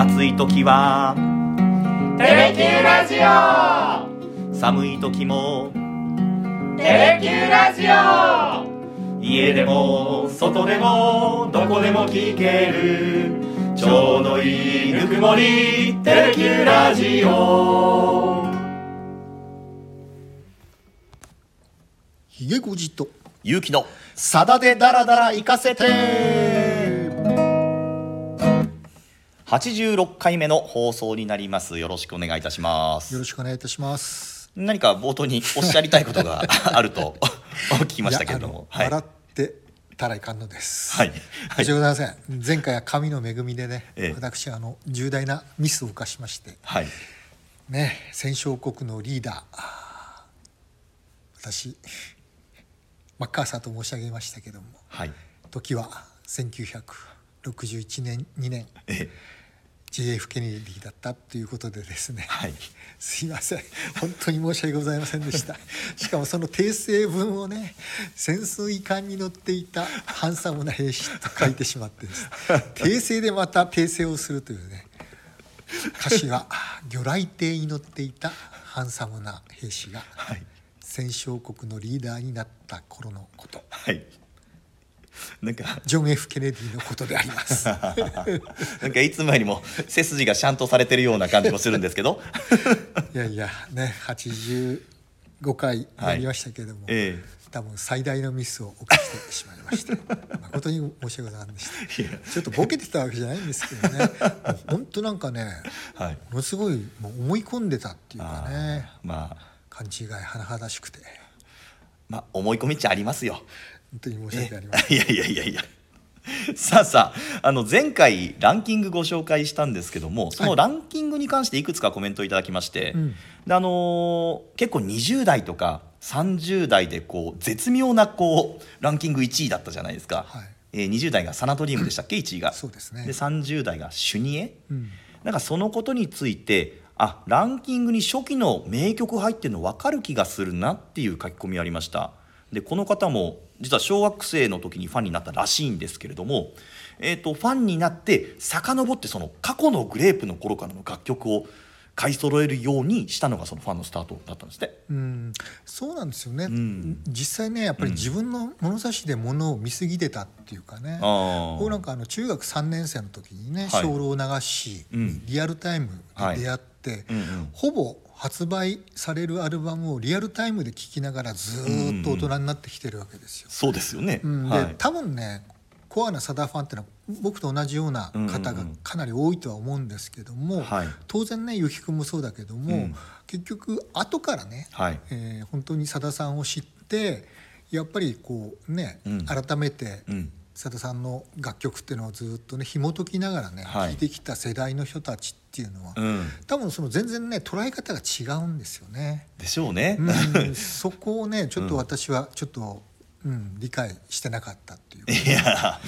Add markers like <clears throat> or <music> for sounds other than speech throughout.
暑い時は。テレキューラジオ。寒い時も。テレキューラジオ。家でも外でもどこでも聞ける。ちょうどいいぬくもり。テレキューラジオ。ひげごじと。勇気の。さだでダラダラ行かせて86回目の放送になります。よろしくお願いいたします。よろしくお願いいたします。何か冒頭におっしゃりたいことが <laughs> あると <laughs> 聞きましたけれども。いやあの笑ってたらいかんのです。はい。申し訳ございません前回は神の恵みでね、ええ。私あの重大なミスを犯しまして。はい。ね戦勝国のリーダー私マッカーサーと申し上げましたけどもはい。時は1961年2年。え JF ケネディだったということでですね、はい。すいません。本当に申し訳ございませんでした。<laughs> しかもその訂正文をね潜水艦に乗っていたハンサムな兵士と書いてしまってです <laughs> 訂正でまた訂正をするというね歌詞は魚雷艇に乗っていたハンサムな兵士がはい。戦勝国のリーダーになった頃のこと。はいなんか。ジョン・ F・ ケネディのことであります。<laughs> なんかいつもよりも背筋がシャンとされてるような感じもするんですけど。<laughs> いやいやね85回やりましたけれども、え多分最大のミスを犯してしまいまして。<laughs> 誠に申し訳ございません。でしたちょっとボケてたわけじゃないんですけどね。本当なんかねえはい。ものすごいもう思い込んでたっていうかねまあ。勘違い甚だしくて。まあ思い込みっちゃありますよ本当に申し訳ありません。いやいやいやいや。さあさああの前回ランキングご紹介したんですけどもそのランキングに関していくつかコメントいただきまして、うん。であのー結構20代とか30代でこう絶妙なこうランキング1位だったじゃないですか、はい。えー20代がサナトリウムでしたっけ？1位が。そうですね。で30代がシュニエ、うん。なんかそのことについてあランキングに初期の名曲入ってるの分かる気がするなっていう書き込みありましたでこの方も実は小学生の時にファンになったらしいんですけれども、えー、とファンになって遡ってその過去のグレープの頃からの楽曲を買い揃えるようにしたのがそのファンのスタートだったんですって。うん。そうなんですよね、ん。実際ねやっぱり自分の物差しで物を見過ぎてたっていうかね、あー。僕なんかあの中学3年生の時にねはい「精霊流し」うん。リアルタイムで出会って、うんうん。ほぼ発売されるアルバムをリアルタイムで聴きながらずーっと大人になってきてるわけですよ。そうですよね、うん。はい。で多分ねコアなサダファンっていうのは僕と同じような方がかなり多いとは思うんですけども、はい。当然ねゆきくんもそうだけども、うん。結局後からね、はい。えー本当にさださんを知ってやっぱりこうね、うん。改めてうんさださんの楽曲っていうのをずっとね紐解きながらね、はい。聴いてきた世代の人たちっていうのは、うん。多分その全然ね捉え方が違うんですよね。でしょうね、うん。<laughs> そこをねちょっと私はちょっと、うん、理解してなかったっていう。か、いや。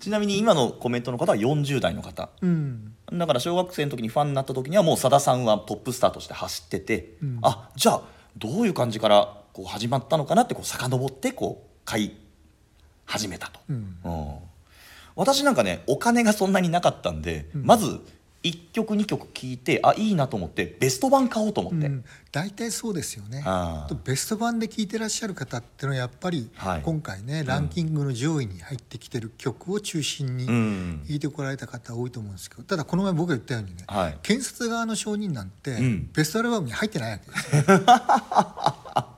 ちなみに今のコメントの方は40代の方。うん。だから小学生の時にファンになった時にはもうさださんはトップスターとして走ってて、うん。あじゃあどういう感じからこう始まったのかなってこう遡ってこう買い始めたと、私なんかねお金がそんなになかったんで、まず1曲2曲聴いてあいいなと思ってベスト版買おうと思って、うん、大体そうですよね。ベスト版で聴いてらっしゃる方っていうのはやっぱり、はい。今回ねランキングの上位に入ってきてる曲を中心にうん。聴いてこられた方多いと思うんですけどただこの前僕が言ったようにね、はい。検察側の承認なんて、ん。ベストアルバムに入ってないわけですよ <laughs>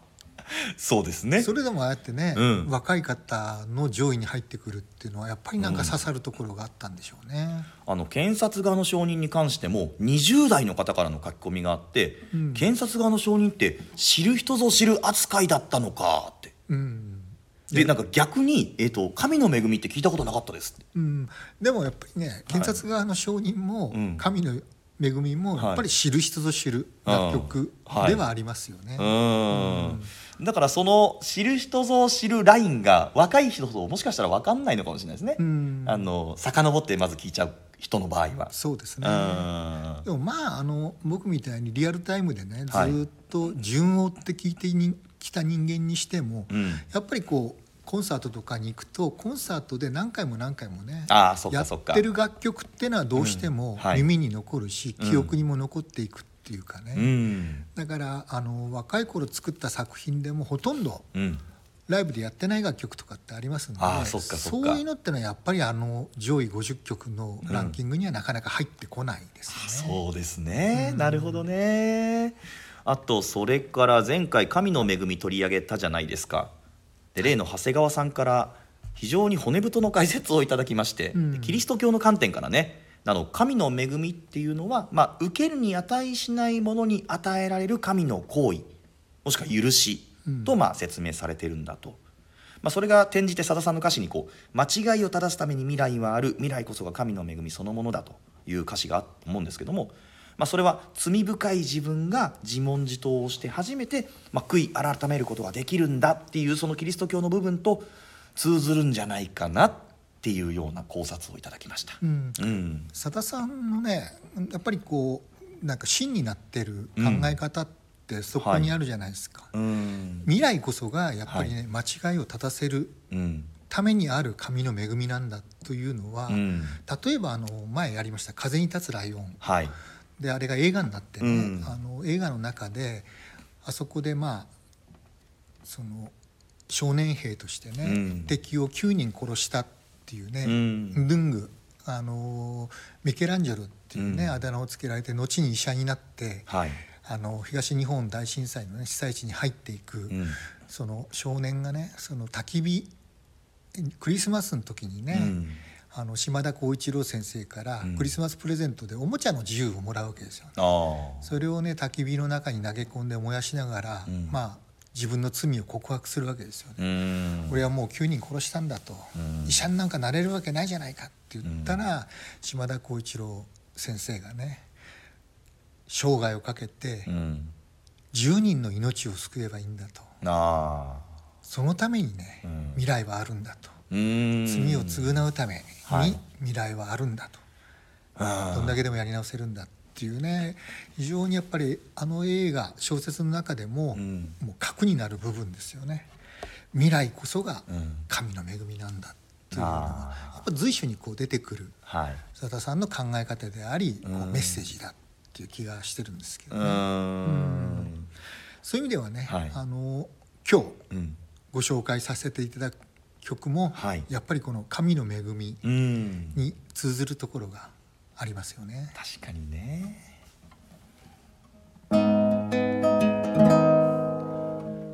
そうですね。それでもああやってね、うん。若い方の上位に入ってくるっていうのはやっぱりなんか刺さるところがあったんでしょうね。あの検察側の証人に関しても20代の方からの書き込みがあって、うん。検察側の証人って知る人ぞ知る扱いだったのかって。うん。でなんか逆に、えーと「神の恵みって聞いたことなかったです」って。うん、でもやっぱりね検察側の証人も、うん。神の恵みもはい。やっぱり知る人ぞ知る楽曲はい。ではありますよね。だからその知る人ぞ知るラインが若い人ともしかしたら分かんないのかもしれないですね、うん。あの遡ってまず聞いちゃう人の場合は。そうですね。うん。でもまああの僕みたいにリアルタイムでねずっと順を追って聞いてにきた人間にしても、うん。やっぱりこうコンサートとかに行くとコンサートで何回も何回もねああそっやってる楽曲っていうのはどうしてうんもはい。耳に残るし、うん。記憶にも残っていくっていうかね、うん。だからあの若い頃作った作品でもほとんどうん。ライブでやってない楽曲とかってありますのでああそっかそっか。そういうのってのはやっぱりあの上位50曲のランキングにはなかなか入ってこないですよね。そうですね、うん。なるほどね。あとそれから前回神の恵み取り上げたじゃないですかで例の長谷川さんから非常に骨太の解説をいただきまして、うん。でキリスト教の観点からねあの神の恵みっていうのは、まあ、受けるに値しないものに与えられる神の行為もしくは許しとまあ説明されてるんだと、まあ、それが転じてさださんの歌詞にこう間違いを正すために未来はある未来こそが神の恵みそのものだという歌詞があると思うんですけども、まあ、それは罪深い自分が自問自答をして初めて、まあ、悔い改めることができるんだっていうそのキリスト教の部分と通ずるんじゃないかなっていうような考察をいただきました。うん。うん。さださんのねやっぱりこうなんか真になってる考え方ってそこにあるじゃないですか、うん。未来こそがやっぱりね、間違いを正せるうん。ためにある神の恵みなんだというのは、うん。例えばあの前やりました「風に立つライオン。はい」であれが映画になってね、うん。あの映画の中であそこでまあその少年兵としてね、うん。敵を9人殺したっていうね、うん。ドゥングあのミケランジェロっていうね、うん。あだ名をつけられて後に医者になってはい。あの東日本大震災の、ね、被災地に入っていく、うん。その少年がねその焚き火クリスマスの時にね、うんあの島田浩一郎先生からうん。クリスマスプレゼントでおもちゃの自由をもらうわけですよ、ああ。それをね焚き火の中に投げ込んで燃やしながら、うん。まあ自分の罪を告白するわけですよね。うん。俺はもう9人殺したんだと、うん。医者になんかなれるわけないじゃないかって言ったら、島田浩一郎先生がね生涯をかけてうん。10人の命を救えばいいんだと。そのためにね、うん。未来はあるんだと。うん罪を償うためはい。に未来はあるんだと、あどんだけでもやり直せるんだっていうね。非常にやっぱりあの映画小説の中でも、うん。もう核になる部分ですよね。未来こそがうん。神の恵みなんだっていうのがあやっぱ随所にこう出てくるはい。佐田さんの考え方であり、こううん。メッセージだっていう気がしてるんですけどうね、ん。そういう意味ではね、はい。あの今日うん。ご紹介させていただく曲も、はい。やっぱりこの神の恵みうん。に通ずるところがありますよね。確かにね。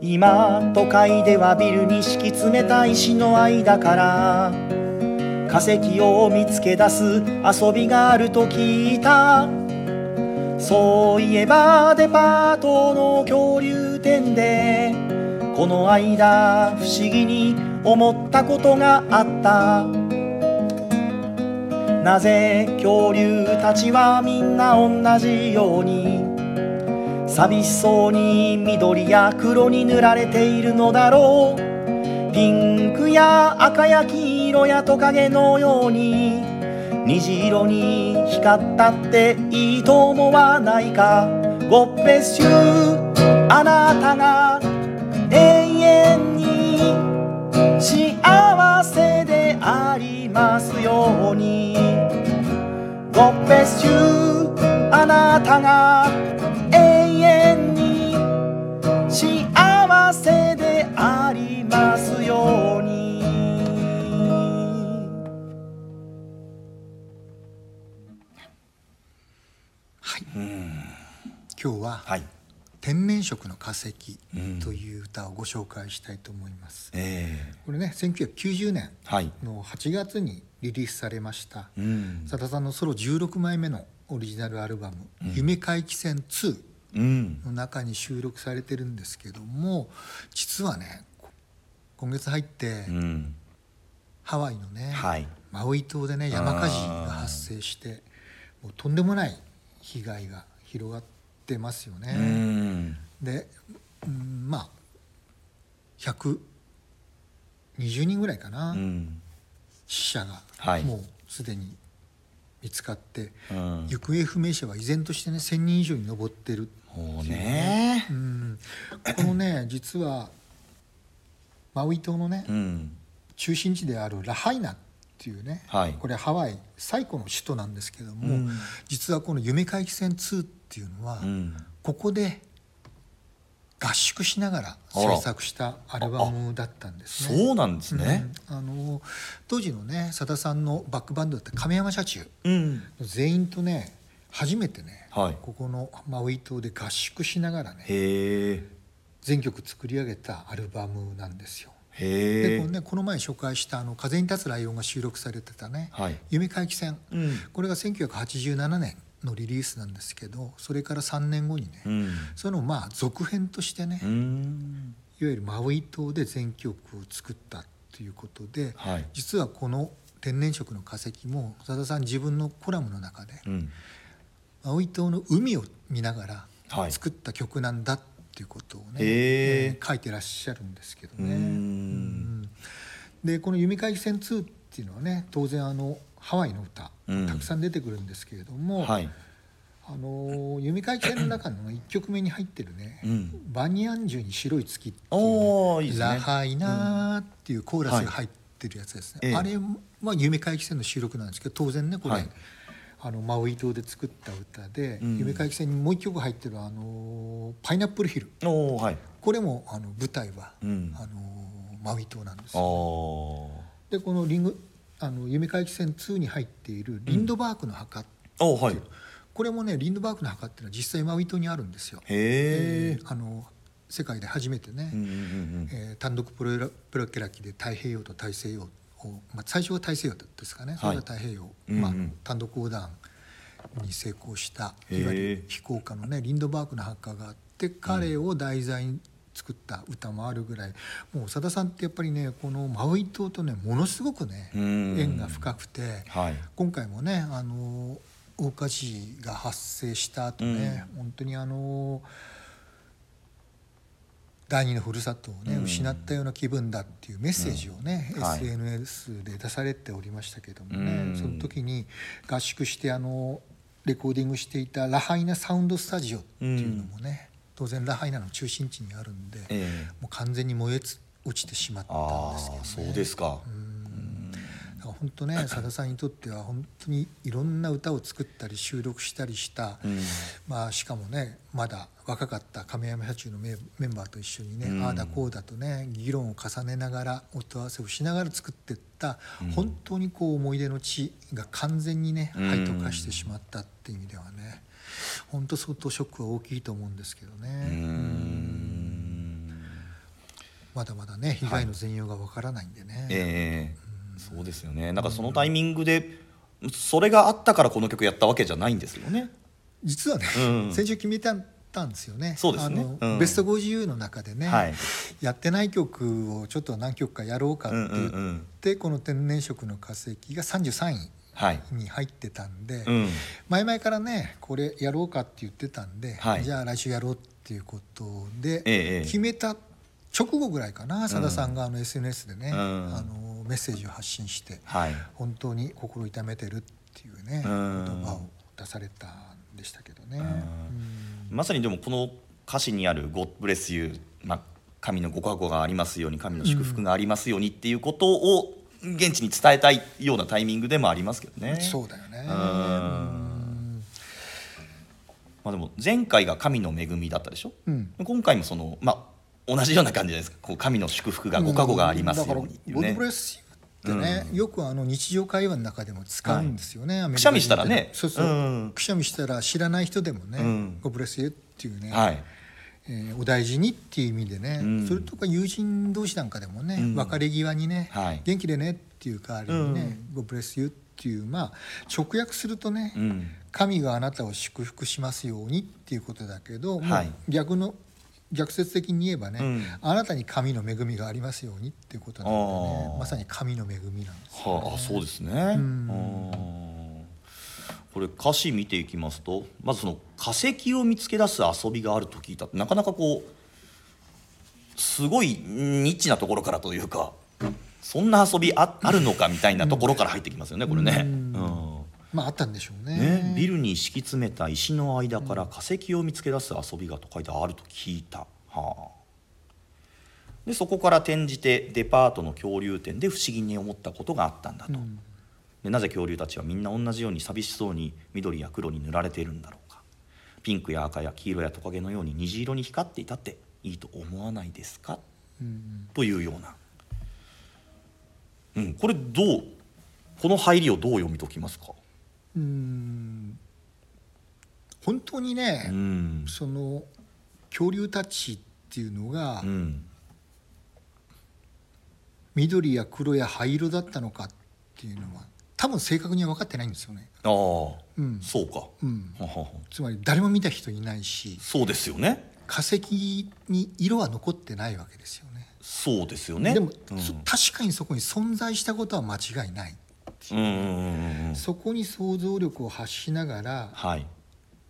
今都会ではビルに敷き詰めた石の間から化石を見つけ出す遊びがあると聞いた。そういえばデパートの恐竜展でこの間不思議に思ったことがあった。なぜ恐竜たちはみんな同じように寂しそうに緑や黒に塗られているのだろう。ピンクや赤や黄色やトカゲのように虹色に光ったっていいと思わないか。ゴッペッシュあなたが永遠にますように。God bless you あなたが永遠に幸せでありますように。今日ははい「天然色の化石うん」という歌をご紹介したいと思います。えこれね1990年の8月にリリースされました。うん。佐田さんのソロ16枚目のオリジナルアルバム「夢回帰戦2」うん。の中に収録されてるんですけども実はねこ今月入ってうん。ハワイのね、はい。マウイ島でね山火事が発生してもうとんでもない被害が広がってますようね。ん。で、うん、まあ120人ぐらいかな、うん。死者がはい。もうすでに見つかって、うん。行方不明者は依然としてね1,000人以上に上ってるもうね。うん、このね <clears throat> 実はマウイ島のね、うん。中心地であるラハイナっていうね、はい。これハワイ最古の首都なんですけども、うん。実はこの夢回帰線2っていうのは、うん。ここで合宿しながら制作したアルバムだったんですね。そうなんですね。うん。あの当時のねさださんのバックバンドだった亀山社中うん。全員とね初めてね、はい。ここのマウイ島で合宿しながらね全曲作り上げたアルバムなんですよ。でこのね、この前紹介したあの「風に立つライオン」が収録されてたねはい「夢回帰戦」うん。これが1987年のリリースなんですけどそれから3年後にね、うん。そのまあ続編としてね、ういわんゆるマウイ島で全曲を作ったということで、はい。実はこの「天然色の化石」もさださん自分のコラムの中でうん。マウイ島の海を見ながらはい。作った曲なんだっていうことをね、へー。えー書いてらっしゃるんですけどうね。ん。でこの「弓回帰戦2」っていうのはね当然あのハワイの歌うん。たくさん出てくるんですけれども、はい。あの弓回帰戦の中の1曲目に入ってるね「うん。バニアンジュに白い月」っていう、いいね。ラハイナー」っていうコーラスが入ってるやつですね、はいええ。あれは弓回帰戦の収録なんですけど当然ねこれ、はい。あのマウイ島で作った歌で、うん。弓回帰戦にもう1曲入ってるあの「パイナップルヒル。はい」これもあの舞台は、うん。あのマウイ島なんですあよ。ー。でこのリングあの夢回帰戦2に入っているリンドバークの墓、おはい。これもねリンドバークの墓っていうのは実際マウイ島にあるんですよ。へえあの世界で初めてね、うんうんうんえー単独プロプロケラ機で太平洋と大西洋を、まあ、最初は大西洋ですかね、それが太平洋、まあうん。うん、単独横断に成功したいわゆる飛行家のねリンドバークの墓があって彼を題材に作った歌もあるぐらいもう長田さんってやっぱりねこのマウイ島とねものすごくねうん。縁が深くてはい。今回もねあの大火事が発生した後ね、本当にあの第二のふるさとをね、うん。失ったような気分だっていうメッセージをね、うん。はい。SNS で出されておりましたけどもね、うん。その時に合宿してあのレコーディングしていたラハイナサウンドスタジオっていうのもね、当然ラハイナの中心地にあるんで、ええ。もう完全に燃えつ落ちてしまったんあですけどね。あそうですか。だから本当ね <clears throat> さださんにとっては本当にいろんな歌を作ったり収録したりした、うん。まあ、しかもねまだ若かった亀山社中のメメンバーと一緒にね、うん。ああだこうだとね議論を重ねながら音合わせをしながら作っていった、本当にこう思い出の地が完全にねうん。灰と化してしまったっていう意味ではね本当相当ショックは大きいと思うんですけどね。うーん。まだまだね被害の全容がわからないんでね。ええ。そうですよね。なんかそのタイミングでそれがあったからこの曲やったわけじゃないんですよね。実はね、うん。先週決めたんですよね。そうですね。うん。ベスト50の中でね、はい。やってない曲をちょっと何曲かやろうかってうんうん言うん。って、この「天然色の化石」が33位はいに入ってたんで、うん。前々からねこれやろうかって言ってたんで、はい。じゃあ来週やろうっていうことで、ええ決めた直後ぐらいかなさださんがあの SNS でね、うん。あのメッセージを発信して、はい。本当に心痛めてるっていうね、うん。言葉を出されたんでしたけどね。まさにでもこの歌詞にある「God bless you」まあ、神のご加護がありますように神の祝福がありますようにっていうことを現地に伝えたいようなタイミングでもありますけどね。そうだよね。うん。うんまあ、でも前回が神の恵みだったでしょ、うん。今回もその、まあ、同じような感じじゃないですか。こう神の祝福がご加護がありますようにね。だからゴッドブレスユーってね、よくあの日常会話の中でも使うんですよね。アメリカくしゃみしたらね。そうそう、うん。くしゃみしたら知らない人でもね、うん。ゴブレスユーっていうね、はいえーお大事にっていう意味でね、うん。それとか友人同士なんかでもね、うん。別れ際にね、はい。元気でねっていう代わりにねうん、ブレスユーっていうまあ直訳するとね、うん。神があなたを祝福しますようにっていうことだけど、はい。逆の逆説的に言えばね、うん。あなたに神の恵みがありますようにっていうことなんであねーまさに神の恵みなんですよ、はあ、あそうですね、んあーこれ歌詞見ていきますとまずその化石を見つけ出す遊びがあると聞いた。ってなかなかこうすごいニッチなところからというかそんな遊びああるのかみたいなところから入ってきますよねこれね。うん。まああったんでしょうね。ね、ビルに敷き詰めた石の間から化石を見つけ出す遊びがと書いてあると聞いた、はあ、でそこから転じてデパートの恐竜展で不思議に思ったことがあったんだと、でなぜ恐竜たちはみんな同じように寂しそうに緑や黒に塗られているんだろうか。ピンクや赤や黄色やトカゲのように虹色に光っていたっていいと思わないですか、というような、うん、これどうこの入りをどう読み解きますか？うん。本当にね、うん。その恐竜たちっていうのがうん。緑や黒や灰色だったのかっていうのは多分正確には分かってないんですよね。ああ、うん。そうか、うん、ははは。つまり誰も見た人いないしそうですよね化石に色は残ってないわけですよね。そうですよね。でも、うん。そ確かにそこに存在したことは間違いない。う。んそこに想像力を発しながらはい。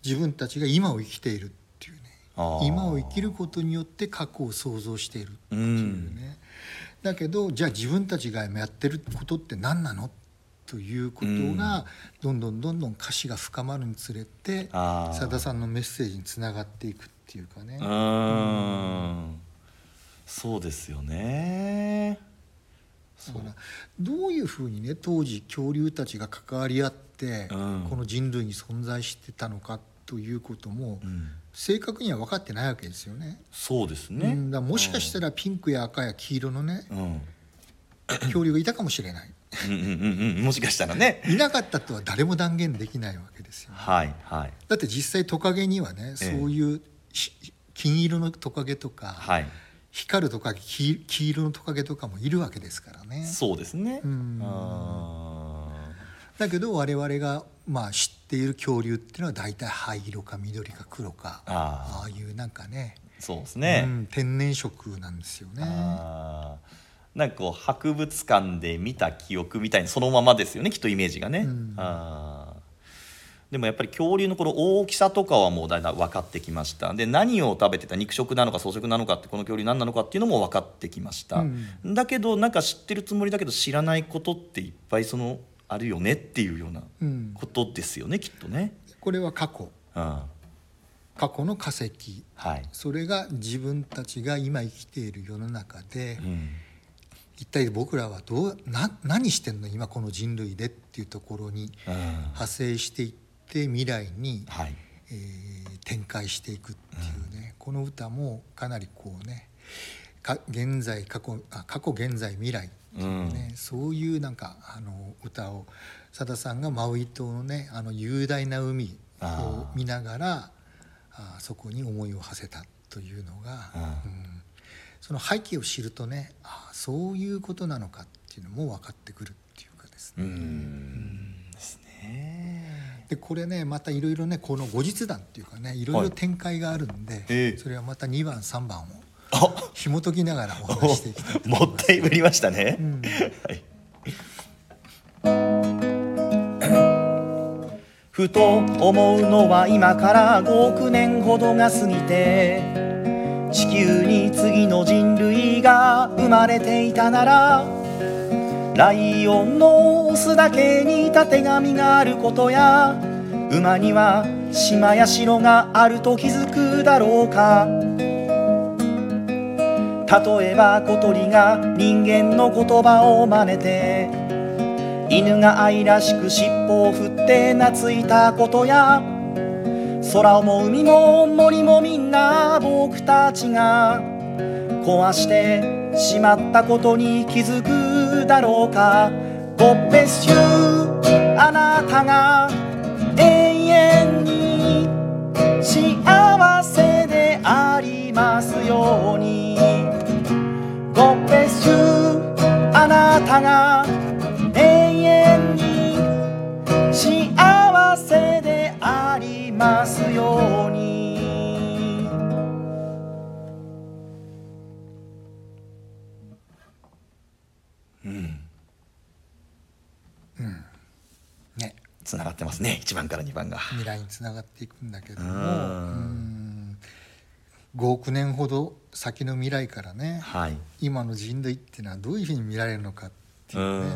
自分たちが今を生きているっていうね。今を生きることによって過去を想像しているってういうん。ね、だけどじゃあ自分たちがやってることって何なのということがどんどんどんどん歌詞が深まるにつれてさださんのメッセージにつながっていくっていうかね。うーん。そうですよね。だからどういうふうにね当時恐竜たちが関わり合ってうん。この人類に存在してたのかということもうん。正確には分かってないわけですよね。そうですね。うん、だもしかしたらピンクや赤や黄色のね恐竜がいたかもしれないうんうんうんもしかしたらね。いなかったとは誰も断言できないわけですよ、ね、はいはい。だって実際トカゲにはねそういうし金色のトカゲとか、はい。光るトカゲ黄黄色のトカゲとかもいるわけですからね。そうですね。うん。あだけど我々がまあ知っている恐竜っていうのは大体灰色か緑か黒かあー。ああいうなんかねーそうですね、うん、天然色なんですよね。あーなんかこう博物館で見た記憶みたいにそのままですよねきっとイメージがね、うん。あー。でもやっぱり恐竜のこの大きさとかはもうだいたい分かってきました。で何を食べてた肉食なのか草食なのかってこの恐竜何なのかっていうのも分かってきました、うん。だけどなんか知ってるつもりだけど知らないことっていっぱいそのあるよねっていうようなうん。ことですよねきっとね、これは過去。うん、過去の化石。はい、それが自分たちが今生きている世の中でうん一体僕らはどうな何してんの？今この人類でっていうところにうん。派生していって未来に、はい。えー展開していくっていうね、この歌もかなりこうねか現在過去あ過去現在未来っていうね、そういうなんかあの歌をさださんがマウイ島のねあの雄大な海を見ながらあそこに思いを馳せたというのが、うん。うんその背景を知るとねあそういうことなのかっていうのも分かってくるっていうかですうね。ん。ですね。でこれねまたいろいろねこの後日談っていうかねいろいろ展開があるんで、ええ。それはまた2番3番をあ。紐解きながらお話ししていきたいと思いもます。<laughs> ったいぶりましたね、うん。はい。ふと思うのは今から5億年ほどが過ぎて地球に次の人類が生まれていたならライオンのオスだけにたてがみがあることや馬には島や城があると気づくだろうか。例えば小鳥が人間の言葉を真似て犬が愛らしく尻尾を振って懐いたことや空も海も森もみんな僕たちが壊してしまったことに気づくだろうか。God bless you あなたが永遠に幸せでありますように。God bless you あなたが1番から2番が。未来につながっていくんだけども。うん。うん。5億年ほど先の未来からねはい。今の人類っていうのはどういうふうに見られるのかっていうね。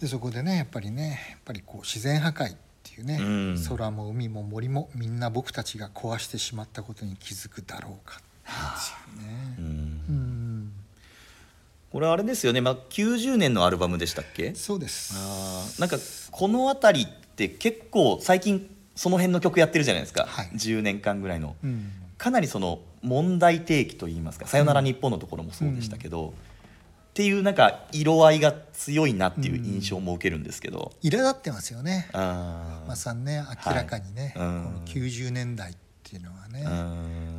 でそこでねやっぱりねやっぱりこう自然破壊っていうね、うん。空も海も森もみんな僕たちが壊してしまったことに気づくだろうかですよね。うんうんこれあれですよね、まあ、90年のアルバムでしたっけ？そうです。あーなんかこの辺りって結構最近その辺の曲やってるじゃないですか、はい。10年間ぐらいの。うん。かなりその問題提起といいますか「さよなら日本」のところもそうでしたけど、っていうなんか色合いが強いなっていう印象も受けるんですけど、苛立ってますよね。あー。まさにね明らかにね、はい。うん。この90年代っていうのはね、ううんん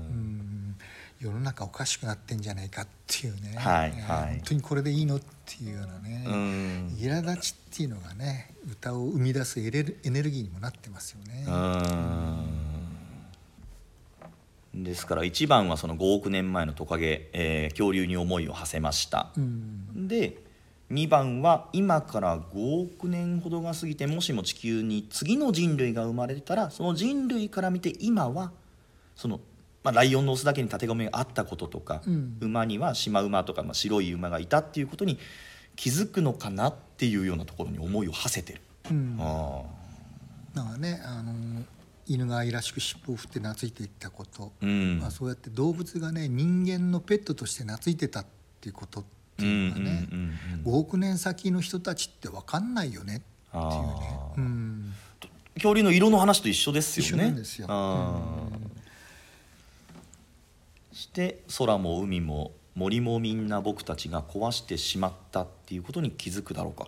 世の中おかしくなってんじゃないかっていうね、はいねはい。本当にこれでいいのっていうようなね、うん。苛立ちっていうのがね歌を生み出すエネルギーにもなってますよね。うん。ですから1番はその5億年前のトカゲ、えー恐竜に思いを馳せました、うん。で2番は今から5億年ほどが過ぎてもしも地球に次の人類が生まれたらその人類から見て今はその、まあ、ライオンのオスだけにたてがみがあったこととか、うん。馬にはシマ馬とか、まあ、白い馬がいたっていうことに気づくのかなっていうようなところに思いを馳せてる。うん。あだからねあの犬が愛らしく尻尾を振って懐いていったこと、ーうん。まあ、そうやって動物がね人間のペットとして懐いてたっていうことっていうのがね、うんうんうんうん。5億年先の人たちって分かんないよねっていうね。恐竜の色の話と一緒ですよね。一緒なんですよして空も海も森もみんな僕たちが壊してしまったっていうことに気づくだろうか。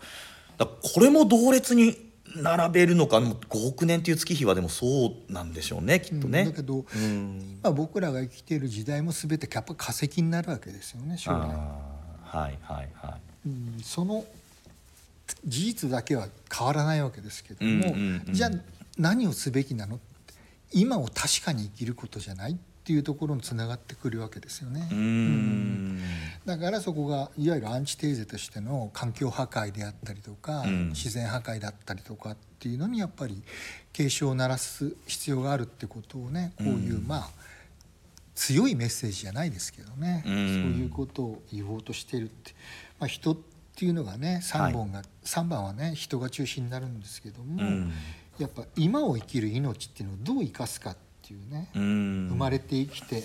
だからこれも同列に並べるのかもう5億年っていう月日はでもそうなんでしょうねきっとね。うんだけど、うんまあ、僕らが生きている時代も全てやっぱ化石になるわけですよね将来、はいはいはい。うん、その事実だけは変わらないわけですけども、うんうんうんじゃあ何をすべきなの今を確かに生きることじゃないっていうところにつながってくるわけですよね。うーん。だからそこがいわゆるアンチテーゼとしての環境破壊であったりとか、うん。自然破壊だったりとかっていうのにやっぱり警鐘を鳴らす必要があるってことをねこういう、うんまあ強いメッセージじゃないですけどね、うん。そういうことを言おうとしているって、まあ、人っていうのがね3本が、三番はね人が中心になるんですけども、うん。やっぱ今を生きる命っていうのをどう生かすかっていうね、うん。生まれて生きて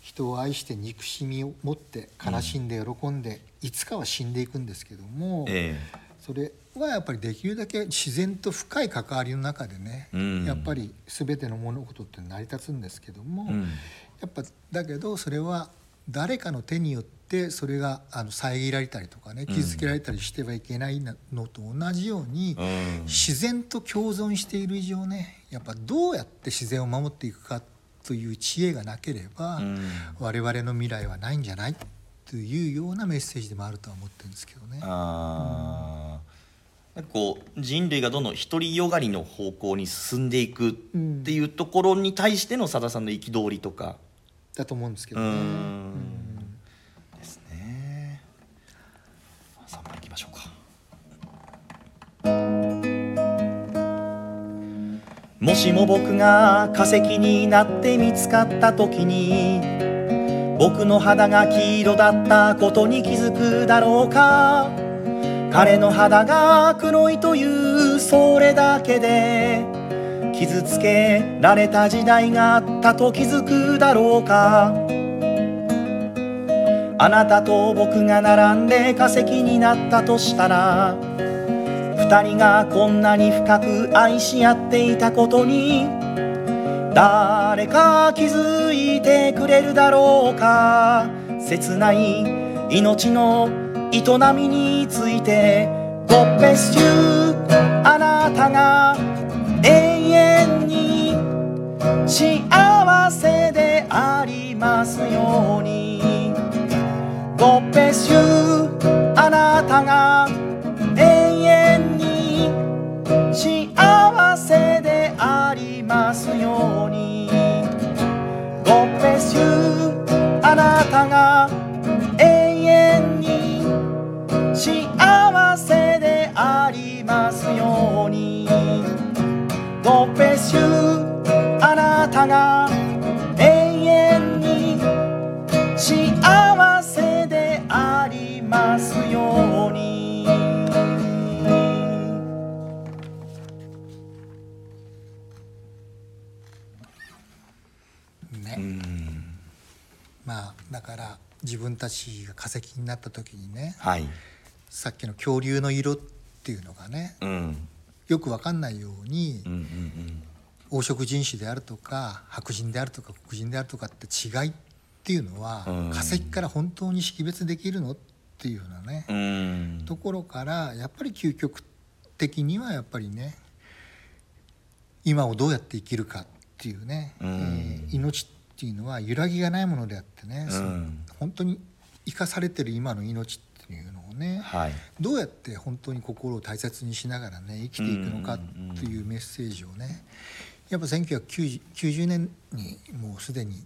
人を愛して憎しみを持って悲しんで喜んで、いつかは死んでいくんですけども、えそれはやっぱりできるだけ自然と深い関わりの中でね、うん。やっぱり全ての物事って成り立つんですけども、やっぱだけどそれは誰かの手によってそれがあの遮られたりとかね傷つけられたりしてはいけないのと同じように、うん。自然と共存している以上ねやっぱどうやって自然を守っていくかという知恵がなければ、うん。我々の未来はないんじゃないというようなメッセージでもあるとは思ってるんですけどね。あー。なんかこう人類がどんどん独りよがりの方向に進んでいくっていうところに対してのさださんの憤りとか、だと思うんですけうどね。もしも僕が化石になって見つかった時に僕の肌が黄色だったことに気づくだろうか。彼の肌が黒いというそれだけで傷つけられた時代があったと気づくだろうか。あなたと僕が並んで化石になったとしたら二人がこんなに深く愛し合っていたことに誰か気づいてくれるだろうか。切ない命の営みについて God bless you あなたが永遠に幸せでありますように。God bless you God bless you あなたが永遠に幸せでありますように。ね。まあだから自分たちが化石になった時にねはい。さっきの恐竜の色っていうのがねうんよく分かんないようにうんうん黄色人種であるとか白人であるとか黒人であるとかって違いっていうのはうん。化石から本当に識別できるのっていうようなねうん。うんところからやっぱり究極的にはやっぱりね今をどうやって生きるかっていうね、うん。えー命っていうのは揺らぎがないものであってね、本当に生かされてる今の命っていうのをね、はい。どうやって本当に心を大切にしながらね生きていくのかっていうメッセージをねやっぱ1990年にもうすでに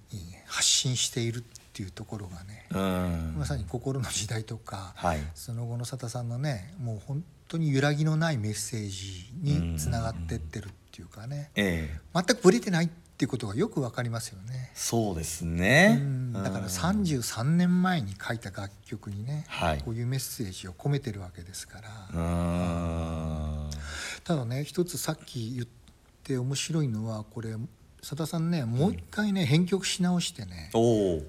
発信しているっていうところがねうん。まさに心の時代とか、はい。その後の佐田さんのねもう本当に揺らぎのないメッセージにつながってってるっていうかねええ。全くぶれてないっていうことがよくわかりますよね。そうですね。うん。だからうん。33年前に書いた楽曲にね、はい。こういうメッセージを込めてるわけですから、うん。ただね一つさっき言って面白いのはこれ佐田さんねもう一回ね編曲し直してね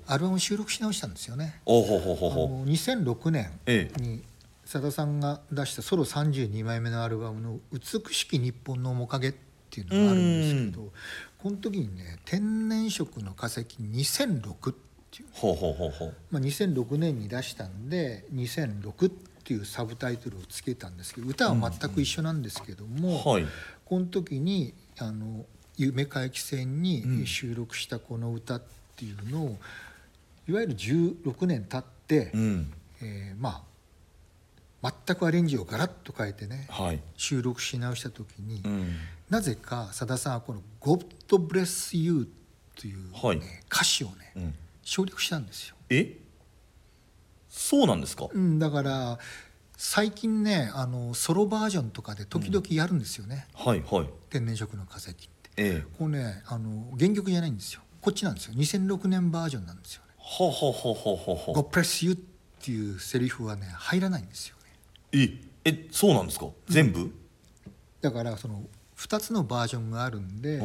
アルバム収録し直したんですよね。おほほほあほの2006年ええ。に佐田さんが出したソロ32枚目のアルバムの「美しき日本の面影」っていうのがあるんですけどこの時にね「天然色の化石2006」っていう、ほうほうほうほう。まあ、2006年に出したんで「2006」っていうサブタイトルをつけたんですけど歌は全く一緒なんですけども、はい。この時にあの夢回帰戦うん。に収録したこの歌っていうのを、いわゆる16年経って、うん。えーまあ全くアレンジをガラッと変えてねはい。収録し直した時に、うんなぜかさださんはこの「God Bless You」という、ねはい。歌詞をねうん。省略したんですよ。え？そうなんですか？うん、だから最近ねあのソロバージョンとかで時々やるんですよね、はいはい。天然色の化石って。ええ。これねあの原曲じゃないんですよ。こっちなんですよ。2006年バージョンなんですよね。ほうほうほうほうほうほ God う Bless You っていうセリフはね入らないんですよね。ええそうなんですか？全部？だからその2つのバージョンがあるんで、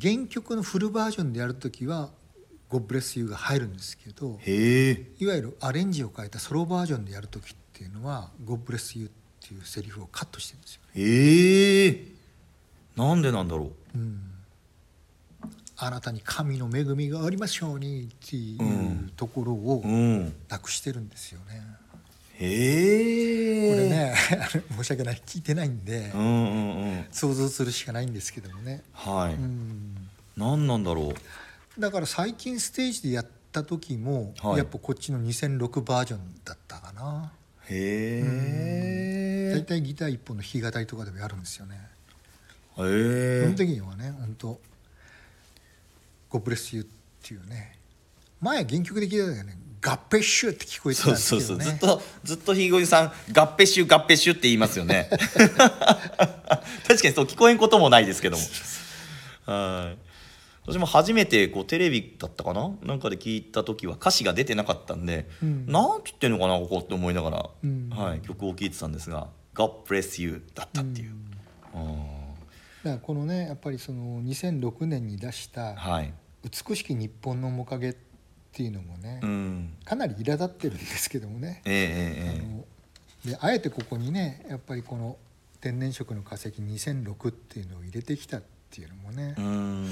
原曲のフルバージョンでやるときは「God Bless You」が入るんですけどいわゆるアレンジを変えたソロバージョンでやるときっていうのは「God Bless You」っていうセリフをカットしてるんですよ。なんでなんだろう。ん。あなたに神の恵みがありますようにっていううん。ところをううん。なくしてるんですよね。へえこ <laughs> れね申し訳ない。聞いてないんでうんうんうん。想像するしかないんですけどもね。はい、うん。何なんだろう。だから最近ステージでやった時も、はい。やっぱこっちの2006バージョンだったかな。へえ大体ギター一本の弾き語りとかでもやるんですよね、へえその時にはね本当ゴブレスユーっていうね。前原曲で聞いた時はね合併シューって聞こえてたんそうですけどね。そうそうずっとずっとひごりさん合併集合併集って言いますよね。<laughs> 確かにそう聞こえんこともないですけども。はい。私も初めてこうテレビだったかな？なんかで聞いた時は歌詞が出てなかったんで、うん。なんて言ってんのかなここって思いながら、うん。はい、曲を聴いてたんですが「God bless you」だったっていう、あだからこのねやっぱりその2006年に出したーはい「美しき日本の面影」っていうのもね、うん。かなり苛立ってるんですけどもね、えええええあのであえてここにねやっぱりこの天然色の化石2006っていうのを入れてきたっていうのもね。えうん。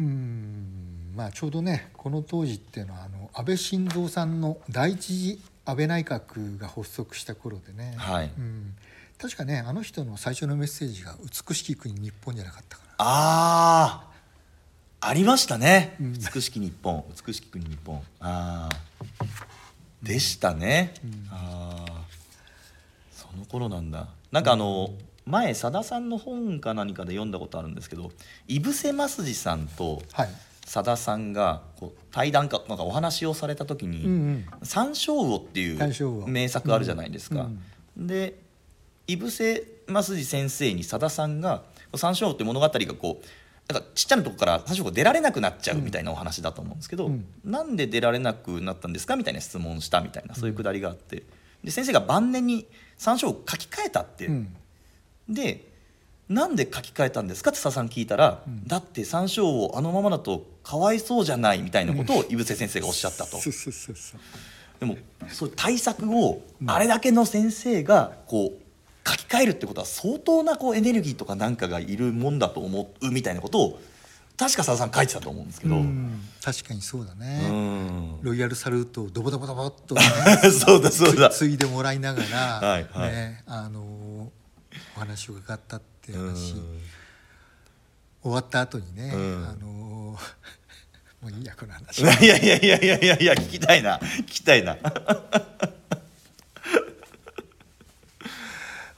うん。まあちょうどねこの当時っていうのはあの安倍晋三さんの第一次安倍内閣が発足した頃でね、はい。うん、確かねあの人の最初のメッセージが「美しき国日本」じゃなかったかな。ああありましたね、うん。美しき日本美しき国日本。ああでしたね、うん。ああその頃なんだ。なんかあの前さださんの本か何かで読んだことあるんですけど井伏正治さんとはい、さださんがこう対談かなんかお話をされた時に「うんうん。山椒魚」っていう名作あるじゃないですか。で井伏正治先生にさださんが「山椒魚」って物語がこうなんかちっちゃなとこから山椒魚出られなくなっちゃうみたいなお話だと思うんですけど、うん。なんで出られなくなったんですかみたいな質問したみたいなそういうくだりがあって。で先生が晩年に山椒魚を書き換えたって、うん。でなんで書き換えたんですかって佐々さん聞いたら、だって山椒をあのままだとかわいそうじゃないみたいなことを井伏先生がおっしゃったと。でもそういう対策をあれだけの先生がこう書き換えるってことは相当なこうエネルギーとかなんかがいるもんだと思うみたいなことを確か佐田さん書いてたと思うんですけど、うん。確かにそうだうね、ん。ロイヤルサルートをドボドボドボっと、ね、<laughs> そうだそうだ。ついでもらいながら、はいはい。ねあのーお話を伺ったってうん。話終わった後にね、うん。あのーもういいやこの話。<laughs> いやいやいやいやいや聞きたいな。聞きたいな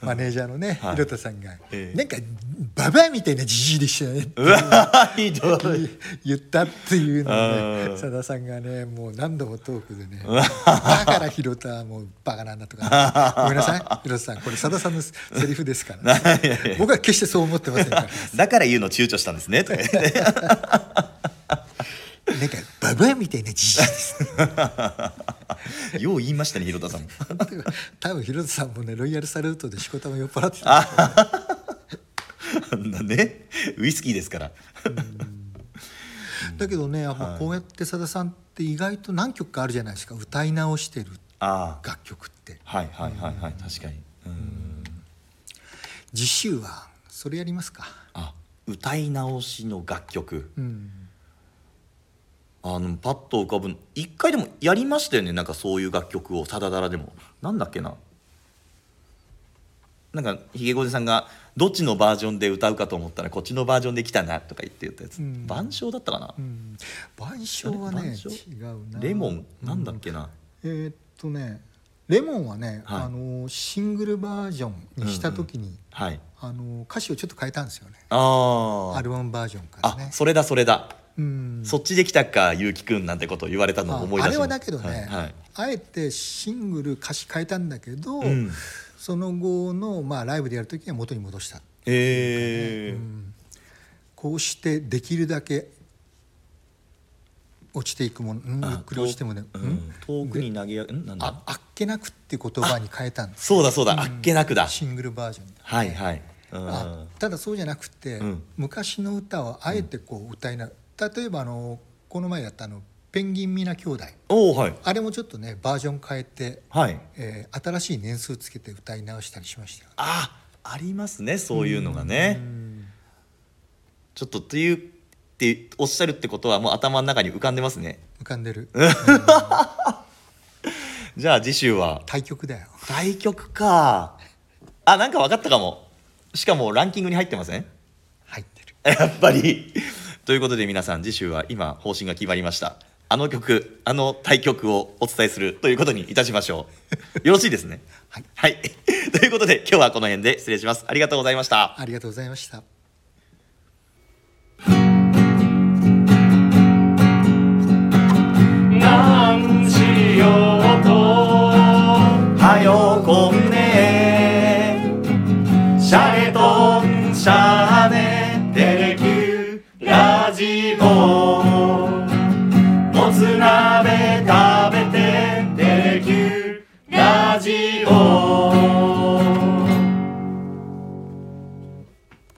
マネージャーのね、はい。ひろたさんが、ええ。なんかババアみたいなじじいでしたよねって言ったっていうのをうん。ねさださんがねもう何度もトークでね <laughs> だからひろたはもうバカなんだとかごめんなさいひろたさん。これさださんのセリフですから、<laughs> ね、僕は決してそう思ってませんから。<laughs> だから言うの躊躇したんですねとか言ってなんかババアみたいなじじいですよう言いましたね広田さんも。多分ひろたさんもねロイヤルサルートでしこたま酔っ払ってた。ねウイスキーですから。だけどねやっぱこうやってさださんって意外と何曲かあるじゃないですか。歌い直してるああ。楽曲って。はいはいはいはい。確かに。うん。次週はそれやりますか。あ歌い直しの楽曲。うんあのパッと浮かぶ一回でもやりましたよねなんかそういう楽曲を「さだだら」でも。なんだっけな。なんかひげごじさんがどっちのバージョンで歌うかと思ったらこっちのバージョンで来たなとか言って言ったやつ、うん。晩鐘だったかな、うん。晩鐘はねレモン？なんだっけな、えーっとねレモンはね、はい。あのシングルバージョンにした時に、はい。あの歌詞をちょっと変えたんですよね。あアルバムバージョンからあねそれだそれだ、うんそっちで来たかゆうきくんなんてことを言われたのを思い出しああれはだけどね、はいはい。あえてシングル歌詞変えたんだけど、うん。その後の、まあ、ライブでやる時には元に戻した、えー。こうしてできるだけ落ちていくもの、うん、ゆっくり落ちてもね、ううんん。遠くに投げやんなんだ？ああっけなくって言葉に変えたんですそうだそうだあっけなくだ。シングルバージョンで、はいはい。うん。あただそうじゃなくて、うん。昔の歌をあえてこう歌いな例えばあのこの前やったあの「ペンギン皆兄弟。おおはい」あれもちょっとねバージョン変えて、はい。えー新しい年数つけて歌い直したりしましたよ。あありますねそういうのがね。うん。ちょっとというっておっしゃるってことはもう頭の中に浮かんでますね。浮かんでる。<laughs> じゃあ次週は。対局だよ。対局か。あなんか分かったかも。しかもランキングに入ってません？入ってる。<laughs> やっぱりということで皆さん次週は今方針が決まりました。あの曲あの対局をお伝えするということにいたしましょう。<laughs> よろしいですね。はい。はい。<laughs> ということで今日はこの辺で失礼します。ありがとうございました。ありがとうございました